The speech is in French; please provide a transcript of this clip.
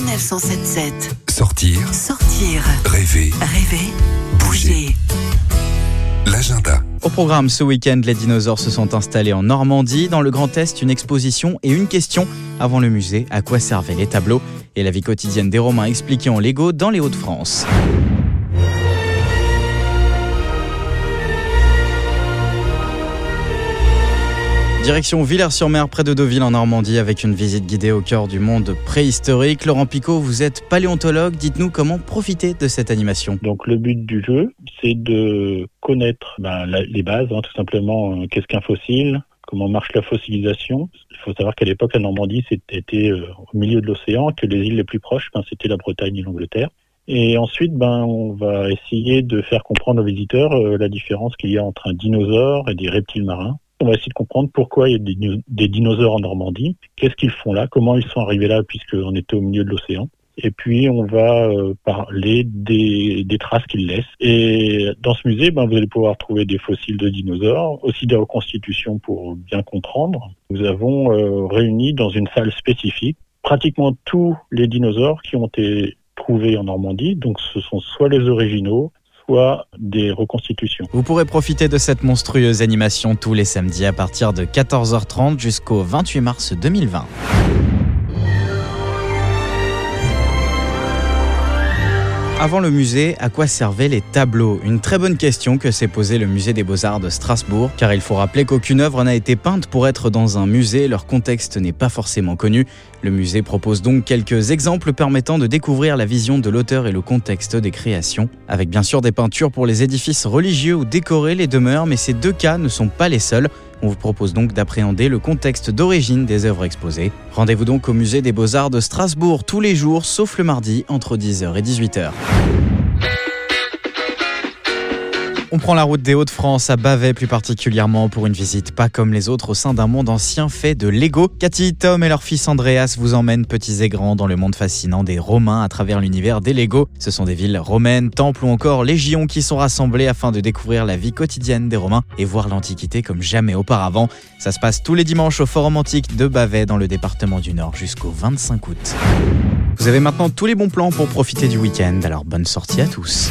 Sanef 177. Sortir, Sortir, rêver, rêver, Bouger. bouger. l'agenda. Au programme ce week-end, les dinosaures se sont installés en Normandie. Dans le Grand Est, une exposition et une question. Avant le musée, à quoi servaient les tableaux? Et la vie quotidienne des Romains expliquée en Lego dans les Hauts-de-France. Direction Villers-sur-Mer, près de Deauville en Normandie, avec une visite guidée au cœur du monde préhistorique. Laurent Picot, vous êtes paléontologue. Dites-nous comment profiter de cette animation. Donc le but du jeu, c'est de connaître ben, les bases, hein, tout simplement, euh, qu'est-ce qu'un fossile, comment marche la fossilisation. Il faut savoir qu'à l'époque, la Normandie, c'était euh, au milieu de l'océan, que les îles les plus proches, ben, c'était la Bretagne et l'Angleterre. Et ensuite, ben, on va essayer de faire comprendre aux visiteurs euh, la différence qu'il y a entre un dinosaure et des reptiles marins. On va essayer de comprendre pourquoi il y a des, dino- des dinosaures en Normandie, qu'est-ce qu'ils font là, comment ils sont arrivés là puisqu'on était au milieu de l'océan? Et puis, on va euh, parler des, des traces qu'ils laissent. Et dans ce musée, ben, vous allez pouvoir trouver des fossiles de dinosaures, aussi des reconstitutions pour bien comprendre. Nous avons euh, réuni dans une salle spécifique pratiquement tous les dinosaures qui ont été trouvés en Normandie. Donc, ce sont soit les originaux, Vous pourrez profiter de cette monstrueuse animation tous les samedis à partir de 14h30 jusqu'au 28 mars 2020. Avant le musée, à quoi servaient les tableaux? Une très bonne question que s'est posée le musée des beaux-arts de Strasbourg, car il faut rappeler qu'aucune œuvre n'a été peinte pour être dans un musée, leur contexte n'est pas forcément connu. Le musée propose donc quelques exemples permettant de découvrir la vision de l'auteur et le contexte des créations, avec bien sûr des peintures pour les édifices religieux ou décorer les demeures, mais ces deux cas ne sont pas les seuls. On vous propose donc d'appréhender le contexte d'origine des œuvres exposées. Rendez-vous donc au musée des beaux-arts de Strasbourg tous les jours, sauf le mardi, entre 10h et 18h. On prend la route des Hauts-de-France à Bavet plus particulièrement pour une visite pas comme les autres au sein d'un monde ancien fait de Lego. Cathy, Tom et leur fils Andreas vous emmènent petits et grands dans le monde fascinant des Romains à travers l'univers des Lego. Ce sont des villes romaines, temples ou encore légions qui sont rassemblées afin de découvrir la vie quotidienne des Romains et voir l'Antiquité comme jamais auparavant. Ça se passe tous les dimanches au Forum Antique de Bavet dans le département du Nord jusqu'au 25 août. Vous avez maintenant tous les bons plans pour profiter du week-end, alors bonne sortie à tous.